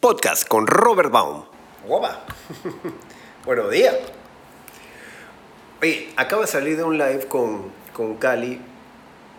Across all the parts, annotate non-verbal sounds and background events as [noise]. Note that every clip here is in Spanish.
Podcast con Robert Baum. Guapa. [laughs] Buenos días. Oye, acabo de salir de un live con, con Cali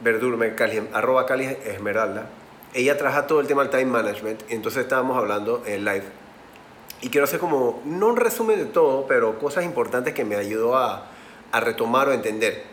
Verdurme, Cali, arroba Cali Esmeralda. Ella trabaja todo el tema del time management, entonces estábamos hablando en live. Y quiero hacer como, no un resumen de todo, pero cosas importantes que me ayudó a, a retomar o entender.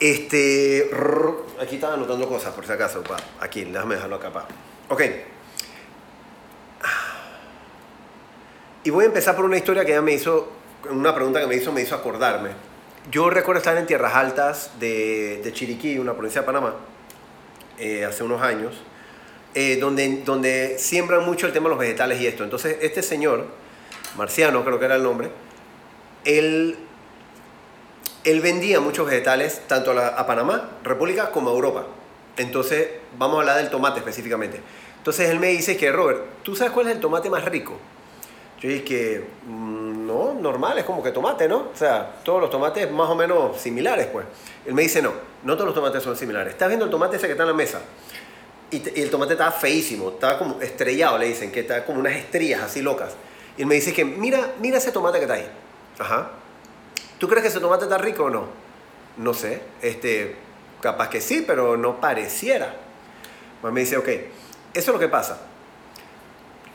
Este, aquí estaba anotando cosas, por si acaso, pa. Aquí, déjame dejarlo acá, pa. Ok. Y voy a empezar por una historia que ella me hizo, una pregunta que me hizo, me hizo acordarme. Yo recuerdo estar en tierras altas de, de Chiriquí, una provincia de Panamá, eh, hace unos años, eh, donde, donde siembran mucho el tema de los vegetales y esto. Entonces, este señor, Marciano creo que era el nombre, él, él vendía muchos vegetales tanto a, a Panamá, República, como a Europa. Entonces, vamos a hablar del tomate específicamente. Entonces, él me dice que, Robert, ¿tú sabes cuál es el tomate más rico? Yo dije mm, no, normal, es como que tomate, ¿no? O sea, todos los tomates más o menos similares, pues. Él me dice, no, no todos los tomates son similares. ¿Estás viendo el tomate ese que está en la mesa? Y, te- y el tomate estaba feísimo, estaba como estrellado, le dicen, que está como unas estrías así locas. Y él me dice que, mira, mira ese tomate que está ahí. Ajá. ¿Tú crees que ese tomate está rico o no? No sé, este, capaz que sí, pero no pareciera. Pues me dice, ok, eso es lo que pasa.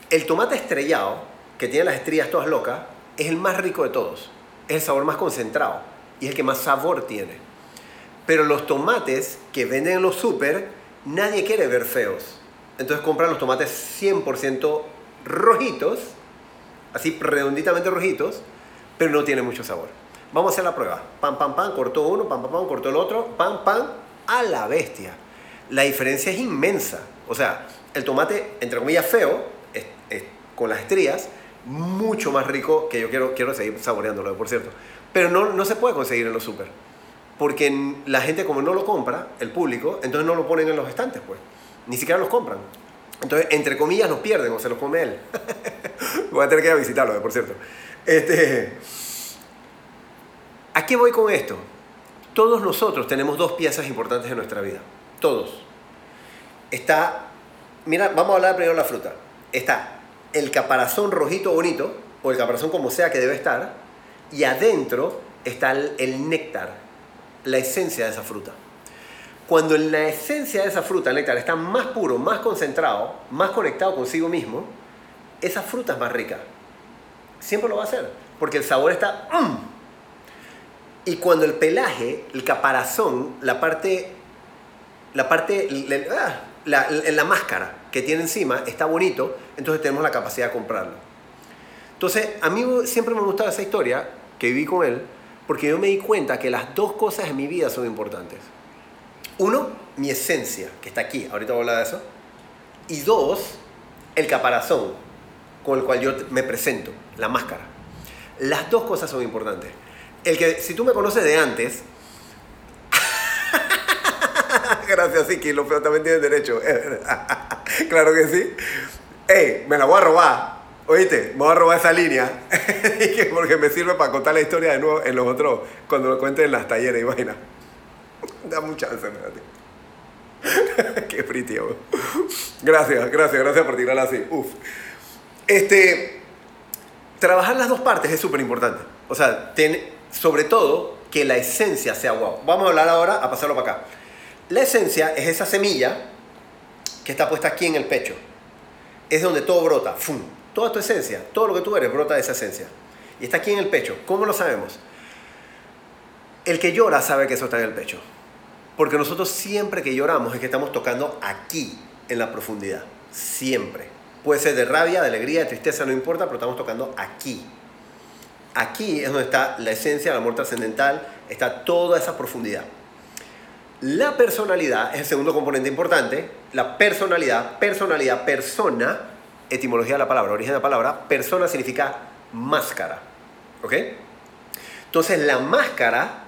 El tomate estrellado, que tiene las estrías todas locas, es el más rico de todos. Es el sabor más concentrado y es el que más sabor tiene. Pero los tomates que venden en los super, nadie quiere ver feos. Entonces compran los tomates 100% rojitos, así redonditamente rojitos, pero no tienen mucho sabor. Vamos a hacer la prueba. Pam, pam, pam, cortó uno, pam, pam, pam, cortó el otro, pam, pam, a la bestia. La diferencia es inmensa. O sea, el tomate, entre comillas, feo, es- con las estrías, mucho más rico que yo quiero, quiero seguir saboreándolo, por cierto. Pero no, no se puede conseguir en los super. Porque la gente como no lo compra, el público, entonces no lo ponen en los estantes, pues. Ni siquiera los compran. Entonces, entre comillas, los pierden o se los come él. [laughs] Voy a tener que ir a visitarlo, eh, por cierto. Este, ¿A qué voy con esto? Todos nosotros tenemos dos piezas importantes en nuestra vida. Todos. Está, mira, vamos a hablar primero de la fruta. Está el caparazón rojito bonito, o el caparazón como sea que debe estar, y adentro está el, néctar, la esencia de esa fruta. Cuando en la esencia de esa fruta, el néctar, está más puro, más concentrado, más conectado consigo mismo, esa fruta es más rica. Siempre lo va a hacer, porque el sabor está... ¡mm! Y cuando el pelaje, el caparazón, la parte, la parte, la, la- la- la máscara que tiene encima está bonito, entonces tenemos la capacidad de comprarlo. Entonces, a mí siempre me ha gustado esa historia que viví con él, porque yo me di cuenta que las dos cosas en mi vida son importantes. Uno, mi esencia, que está aquí, ahorita voy a hablar de eso. Y dos, el caparazón con el cual yo me presento, la máscara. Las dos cosas son importantes. El que, si tú me conoces de antes, [laughs] gracias, Siki, los feos también tienen derecho. [laughs] claro que sí. Ey, me la voy a robar. Oíste, me voy a robar esa línea. [laughs] Porque me sirve para contar la historia de nuevo en los otros, cuando lo cuenten en las talleres y vaina. Da mucha chance. [laughs] Qué weón. Gracias, gracias, gracias por tirarla así. Uf. Este, trabajar las dos partes es súper importante. O sea, ten- sobre todo que la esencia sea guau. Vamos a hablar ahora, a pasarlo para acá. La esencia es esa semilla que está puesta aquí en el pecho. Es donde todo brota. ¡Fum! Toda tu esencia, todo lo que tú eres brota de esa esencia. Y está aquí en el pecho. ¿Cómo lo sabemos? El que llora sabe que eso está en el pecho. Porque nosotros siempre que lloramos es que estamos tocando aquí, en la profundidad. Siempre. Puede ser de rabia, de alegría, de tristeza, no importa, pero estamos tocando aquí. Aquí es donde está la esencia del amor trascendental, está toda esa profundidad. La personalidad es el segundo componente importante. La personalidad, personalidad, persona, etimología de la palabra, origen de la palabra, persona significa máscara. ¿Ok? Entonces la máscara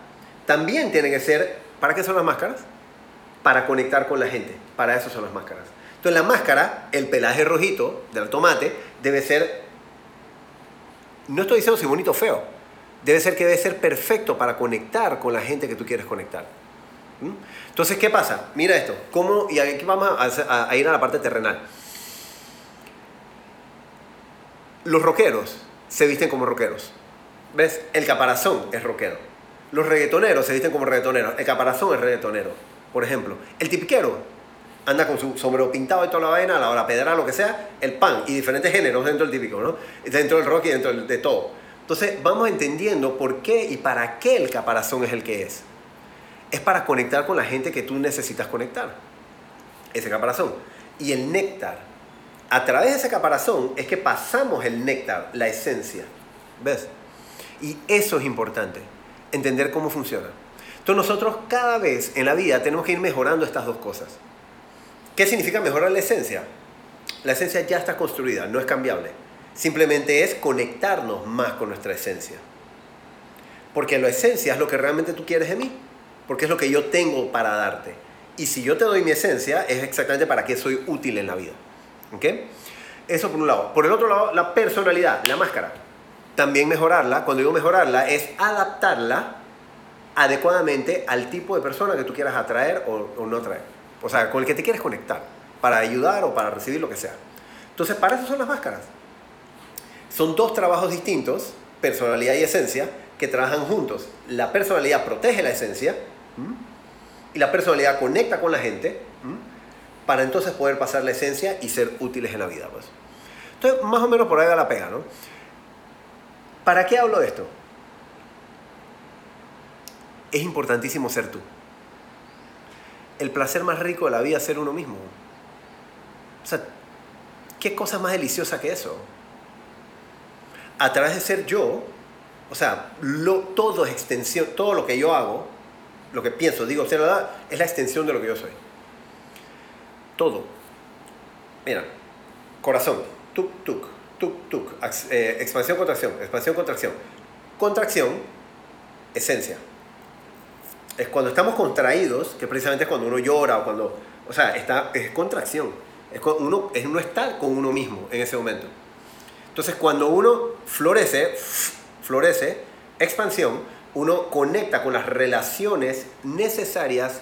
también tiene que ser, ¿para qué son las máscaras? Para conectar con la gente. Para eso son las máscaras. Entonces la máscara, el pelaje rojito del tomate, debe ser, no estoy diciendo si bonito o feo, debe ser que debe ser perfecto para conectar con la gente que tú quieres conectar. Entonces, ¿qué pasa? Mira esto. ¿Cómo, y aquí vamos a, a- ir a la parte terrenal. los rockeros se visten como rockeros. ¿Ves? El caparazón es rockero. Los reggaetoneros se visten como reggaetoneros. El caparazón es reggaetonero. Por ejemplo, el tipiquero anda con su sombrero pintado y toda la vaina, la, la pedra, lo que sea, el pan y diferentes géneros dentro del típico, ¿no? Dentro del rock y dentro de todo. Entonces vamos entendiendo por qué y para qué el caparazón es el que es. Es para conectar con la gente que tú necesitas conectar. Ese caparazón. Y el néctar. A través de ese caparazón es que pasamos el néctar, la esencia. ¿Ves? Y eso es importante, entender cómo funciona. Entonces nosotros cada vez en la vida tenemos que ir mejorando estas dos cosas. ¿Qué significa mejorar la esencia? La esencia ya está construida, no es cambiable. Simplemente es conectarnos más con nuestra esencia. Porque la esencia es lo que realmente tú quieres de mí. Porque es lo que yo tengo para darte. Y si yo te doy mi esencia, es exactamente para qué soy útil en la vida. ¿Ok? Eso por un lado. Por el otro lado, la personalidad, la máscara. También mejorarla, cuando digo mejorarla, es adaptarla adecuadamente al tipo de persona que tú quieras atraer o, o no atraer o sea, con el que te quieres conectar, para ayudar o para recibir lo que sea. Entonces, para eso son las máscaras. Son dos trabajos distintos, personalidad y esencia, que trabajan juntos. La personalidad protege la esencia y la personalidad conecta con la gente para entonces poder pasar la esencia y ser útiles en la vida. Pues. Entonces, más o menos por ahí va la pega, ¿no? ¿Para qué hablo de esto? Es importantísimo ser tú el placer más rico de la vida es ser uno mismo. O sea, ¿qué cosa más deliciosa que eso? A través de ser yo, o sea, lo, todo es extensión, todo lo que yo hago, lo que pienso, digo, ser verdad, es la extensión de lo que yo soy. Todo. Mira, corazón, tuk, tuk, tuk, tuk, eh, expansión, contracción, expansión, contracción. Contracción, esencia es cuando estamos contraídos, que precisamente es cuando uno llora o cuando, o sea, está, es contracción. Es uno, es uno está con uno mismo en ese momento. Entonces, cuando uno florece, florece, expansión, uno conecta con las relaciones necesarias,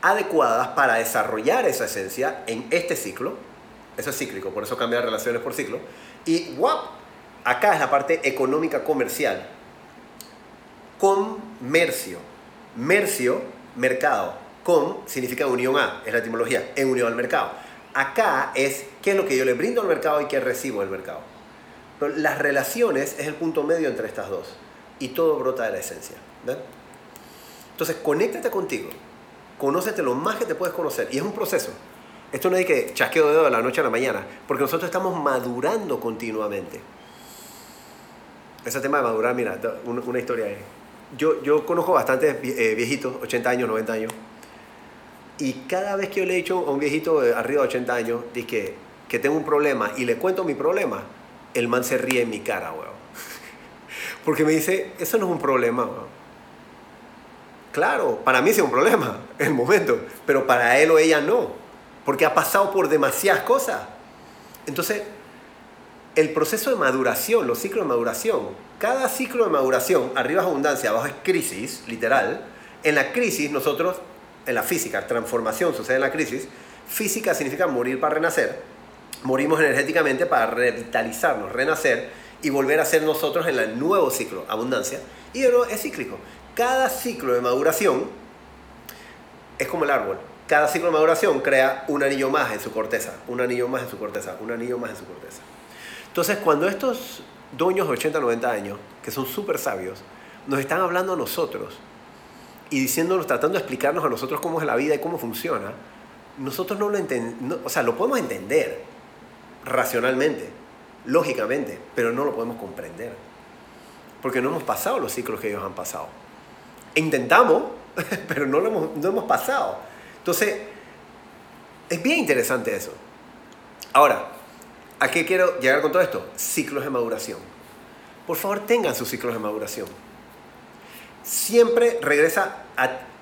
adecuadas para desarrollar esa esencia en este ciclo. Eso es cíclico, por eso cambia relaciones por ciclo. Y ¡guap! Acá es la parte económica comercial. Comercio Mercio, mercado. Com significa unión a, es la etimología, en unión al mercado. Acá es qué es lo que yo le brindo al mercado y qué recibo del mercado. Las relaciones es el punto medio entre estas dos. Y todo brota de la esencia. Entonces, conéctate contigo. Conócete lo más que te puedes conocer. Y es un proceso. Esto no es que chasqueo de dedo de la noche a la mañana. Porque nosotros estamos madurando continuamente. Ese tema de madurar, mira, una historia es yo, yo conozco bastantes eh, viejitos, 80 años, 90 años, y cada vez que yo le he dicho a un viejito de arriba de 80 años, que, que tengo un problema y le cuento mi problema, el man se ríe en mi cara, weón. Porque me dice, eso no es un problema. Claro, para mí sí es un problema en [laughs] el momento, pero para él o ella no, porque ha pasado por demasiadas cosas. Entonces, el proceso de maduración, los ciclos de maduración, cada ciclo de maduración, arriba es abundancia, abajo es crisis, literal. En la crisis, nosotros, en la física, transformación sucede en la crisis. Física significa morir para renacer. Morimos energéticamente para revitalizarnos, renacer y volver a ser nosotros en el nuevo ciclo, abundancia. Y es cíclico. Cada ciclo de maduración es como el árbol. Cada ciclo de maduración crea un anillo más en su corteza, un anillo más en su corteza, un anillo más en su corteza. Entonces, cuando estos dueños de 80, 90 años, que son súper sabios, nos están hablando a nosotros y diciéndonos, tratando de explicarnos a nosotros cómo es la vida y cómo funciona, nosotros no lo entendemos, o sea, lo podemos entender racionalmente, lógicamente, pero no lo podemos comprender, porque no hemos pasado los ciclos que ellos han pasado. Intentamos, [laughs] pero no lo hemos, no hemos pasado. Entonces, es bien interesante eso. Ahora, ¿A qué quiero llegar con todo esto? Ciclos de maduración. Por favor, tengan sus ciclos de maduración. Siempre regresa,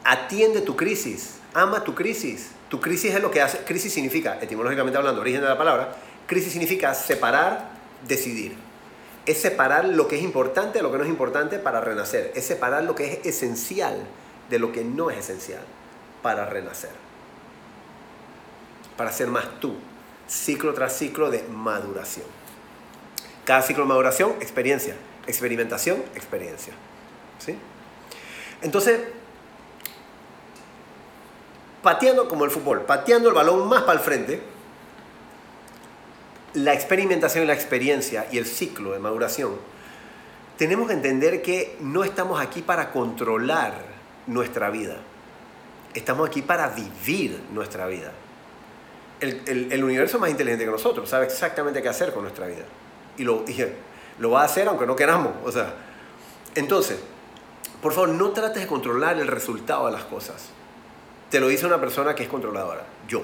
atiende tu crisis, ama tu crisis. Tu crisis es lo que hace, crisis significa, etimológicamente hablando, origen de la palabra, crisis significa separar, decidir. Es separar lo que es importante de lo que no es importante para renacer. Es separar lo que es esencial de lo que no es esencial para renacer. Para ser más tú ciclo tras ciclo de maduración. Cada ciclo de maduración, experiencia. Experimentación, experiencia. ¿Sí? Entonces, pateando como el fútbol, pateando el balón más para el frente, la experimentación y la experiencia y el ciclo de maduración, tenemos que entender que no estamos aquí para controlar nuestra vida. Estamos aquí para vivir nuestra vida. El, universo es más inteligente que nosotros, sabe exactamente qué hacer con nuestra vida. Y lo, lo va a hacer aunque no queramos. O sea, entonces, por favor, no trates de controlar el resultado de las cosas. Te lo dice una persona que es controladora, yo.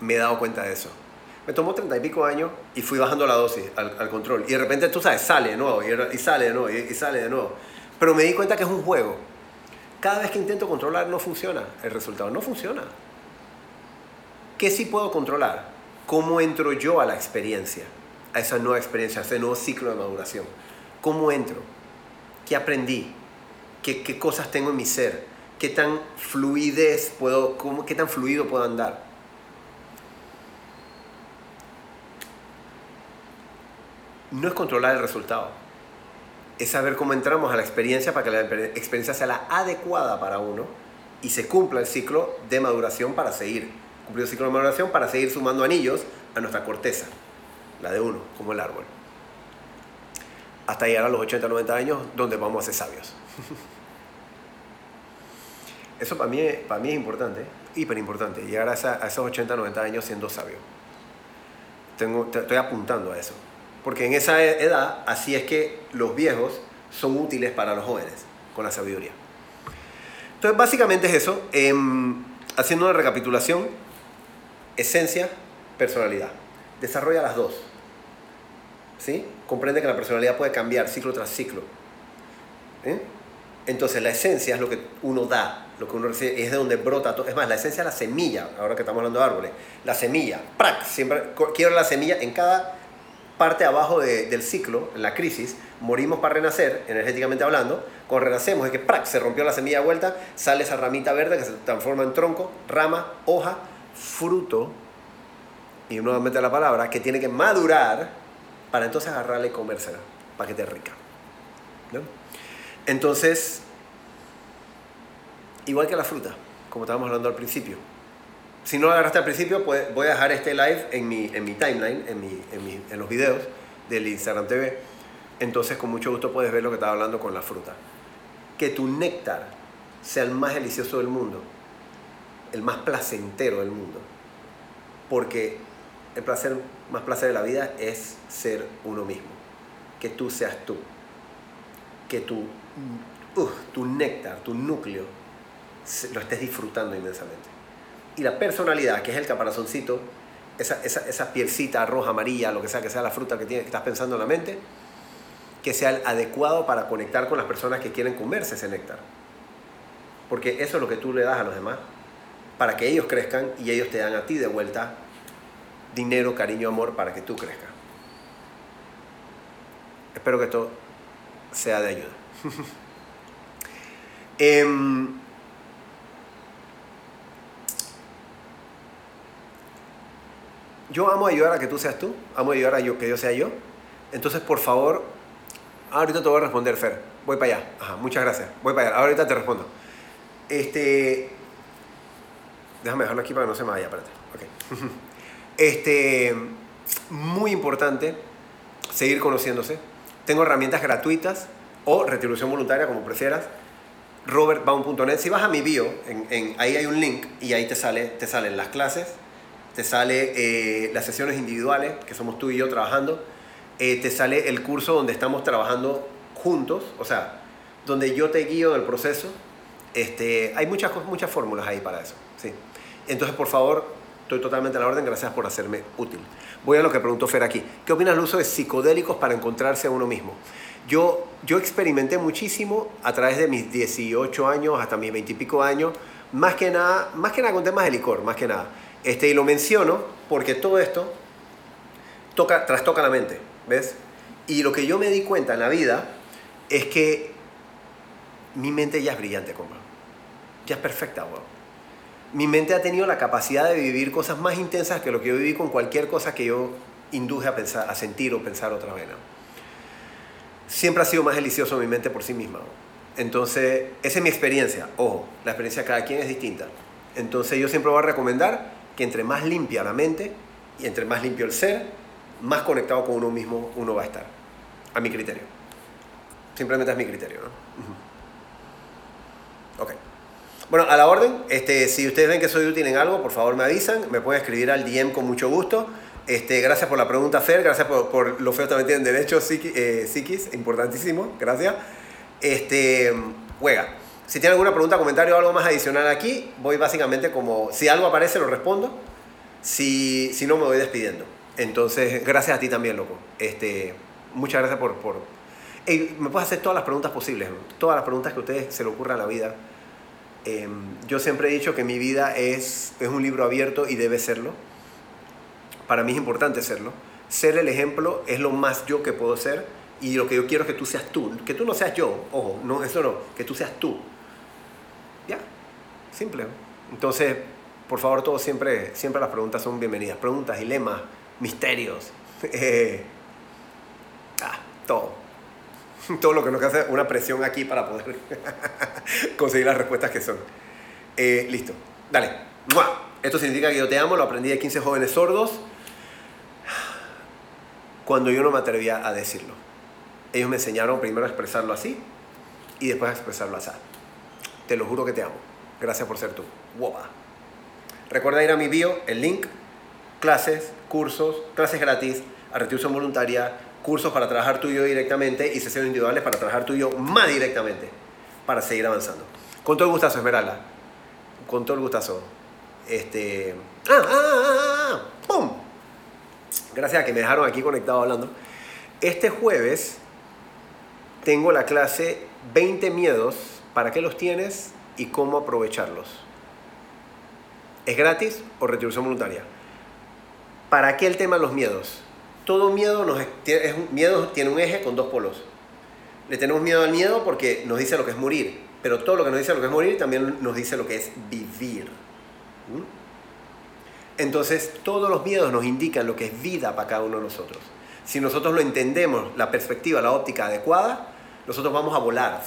Me he dado cuenta de eso. Me tomó treinta y pico años y fui bajando la dosis al, control. Y de repente, tú sabes, sale de nuevo y, sale de nuevo y sale de nuevo. Pero me di cuenta que es un juego. Cada vez que intento controlar no funciona el resultado, no funciona. ¿Qué sí puedo controlar? ¿Cómo entro yo a la experiencia? A esa nueva experiencia, a ese nuevo ciclo de maduración. ¿Cómo entro? ¿Qué aprendí? ¿Qué, qué cosas tengo en mi ser? ¿Qué tan fluidez puedo, cómo, qué tan fluido puedo andar? No es controlar el resultado es saber cómo entramos a la experiencia para que la experiencia sea la adecuada para uno y se cumpla el ciclo de maduración para seguir. Cumplir el ciclo de maduración para seguir sumando anillos a nuestra corteza, la de uno, como el árbol. Hasta llegar a los 80, 90 años, donde vamos a ser sabios. [laughs] Eso para mí, para mí es importante, hiper importante, llegar a, a esos 80, 90 años siendo sabio. Tengo, estoy apuntando a eso. Porque en esa edad, así es que los viejos son útiles para los jóvenes, con la sabiduría. Entonces, básicamente es eso. Em, haciendo una recapitulación, esencia, personalidad. Desarrolla las dos. ¿Sí? Comprende que la personalidad puede cambiar ciclo tras ciclo. ¿Eh? Entonces, la esencia es lo que uno da, lo que uno recibe, es de donde brota todo. Es más, la esencia es la semilla, ahora que estamos hablando de árboles. La semilla, ¡prac! Siempre quiero la semilla en cada parte abajo del ciclo, en la crisis, morimos para renacer, energéticamente hablando, cuando renacemos es que ¡prac! se rompió la semilla de vuelta, sale esa ramita verde que se transforma en tronco, rama, hoja, fruto, y nuevamente la palabra, que tiene que madurar para entonces agarrarla y comérsela, para que te rica. Entonces, igual que la fruta, como estábamos hablando al principio, si no lo agarraste al principio, voy a dejar este live en mi, timeline, en los videos del Instagram TV. Entonces, con mucho gusto puedes ver lo que estaba hablando con la fruta. Que tu néctar sea el más delicioso del mundo, el más placentero del mundo. Porque el placer, más placer de la vida es ser uno mismo. Que tú seas tú. Que tu, uh, tu néctar, tu núcleo, lo estés disfrutando inmensamente y la personalidad, que es el caparazoncito, esa, esa, roja, amarilla, lo que sea que sea la fruta que, tiene, que estás pensando en la mente, que sea el adecuado para conectar con las personas que quieren comerse ese néctar. Porque eso es lo que tú le das a los demás, para que ellos crezcan y ellos te dan a ti de vuelta dinero, cariño, amor para que tú crezcas. Espero que esto sea de ayuda. [laughs] eh, yo amo ayudar a que tú seas tú, amo ayudar a que yo sea yo. Entonces, por favor, ahorita te voy a responder, Fer. Voy para allá. Ajá, muchas gracias. Voy para allá. Ahorita te respondo. Este. Déjame dejarlo aquí para que no se me vaya, espérate. Ok. [laughs] Este. Muy importante seguir conociéndose. Tengo herramientas gratuitas o retribución voluntaria, como prefieras. robertbaum.net. Si vas a mi bio, en, ahí hay un link y ahí te, sale, te salen las clases te sale eh, las sesiones individuales, que somos tú y yo trabajando, eh, te sale el curso donde estamos trabajando juntos, o sea, donde yo te guío del proceso. Este, hay muchas, muchas fórmulas ahí para eso. ¿sí? Entonces, por favor, estoy totalmente a la orden, gracias por hacerme útil. Voy a lo que preguntó Fer aquí. ¿Qué opinas del uso de psicodélicos para encontrarse a uno mismo? Yo, yo experimenté muchísimo a través de mis 18 años hasta mis 20 y pico años, más que nada, más que nada con temas de licor, más que nada. Este, y lo menciono porque todo esto toca, trastoca la mente, ¿ves? Y lo que yo me di cuenta en la vida es que mi mente ya es brillante, compa. Ya es perfecta, weón. Mi mente ha tenido la capacidad de vivir cosas más intensas que lo que yo viví con cualquier cosa que yo induje a, pensar, a sentir o pensar otra vez. Siempre ha sido más delicioso mi mente por sí misma. Entonces, esa es mi experiencia. Ojo, la experiencia de cada quien es distinta. Entonces, yo siempre voy a recomendar que entre más limpia la mente y entre más limpio el ser, más conectado con uno mismo uno va a estar. A mi criterio. Simplemente es mi criterio, ¿no? Ok. Bueno, a la orden, este, si ustedes ven que soy útil en algo, por favor me avisan, me pueden escribir al DM con mucho gusto. Este, gracias por la pregunta, Fer, gracias por, por lo feo también tienen derecho, eh, Psiquis, importantísimo, gracias. Este, juega. Si tienen alguna pregunta, comentario o algo más adicional aquí, voy básicamente como, si algo aparece lo respondo, si, si no me voy despidiendo. Entonces, gracias a ti también, loco. Este, muchas gracias por... por... me puedes hacer todas las preguntas posibles, todas las preguntas que a ustedes se le ocurra a la vida Em, yo siempre he dicho que mi vida es, es un libro abierto y debe serlo. Para mí es importante serlo. Ser el ejemplo es lo más yo que puedo ser y lo que yo quiero es que tú seas tú. Que tú no seas yo, ojo, no, eso no, que tú seas tú. Simple. Entonces, por favor, todos siempre, siempre las preguntas son bienvenidas. Preguntas, dilemas, misterios. [laughs] Eh, ah, todo. [laughs] todo lo que nos hace una presión aquí para poder [laughs] conseguir las respuestas que son. Eh, listo, dale. Esto significa que yo te amo, lo aprendí de 15 jóvenes sordos cuando yo no me atrevía a decirlo. Ellos me enseñaron primero a expresarlo así y después a expresarlo así. Te lo juro que te amo. Gracias por ser tú. Wow. Recuerda ir a mi bio, el link, clases, cursos, clases gratis, a retribución voluntaria, cursos para trabajar tú y yo directamente y sesiones individuales para trabajar tú y yo más directamente para seguir avanzando. Con todo el gustazo, Esmeralda. Con todo el gustazo. Este. ¡Ah, ah, ah, ah! ah ¡Pum! Gracias a que me dejaron aquí conectado hablando. Este jueves tengo la clase 20 miedos, ¿para qué los tienes y cómo aprovecharlos? ¿Es gratis o retribución voluntaria? ¿Para qué el tema de los miedos? todo miedo, tiene un eje con dos polos. Le tenemos miedo al miedo porque nos dice lo que es morir, pero todo lo que nos dice lo que es morir también nos dice lo que es vivir. Entonces, todos los miedos nos indican lo que es vida para cada uno de nosotros. Si nosotros lo entendemos, la perspectiva, la óptica adecuada, nosotros vamos a volar.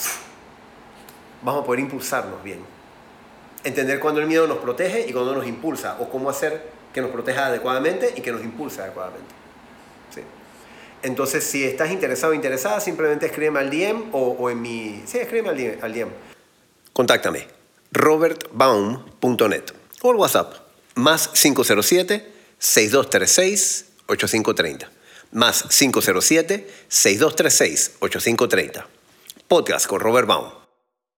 Vamos a poder impulsarnos bien. Entender cuándo el miedo nos protege y cuándo nos impulsa, o cómo hacer que nos proteja adecuadamente y que nos impulse adecuadamente. Entonces, si estás interesado o interesada, simplemente escríbeme al DM o, en mi... Sí, escríbeme al DM. Al. Contáctame, robertbaum.net o al WhatsApp, más 507-6236-8530. Más 507-6236-8530. Podcast con Robert Baum.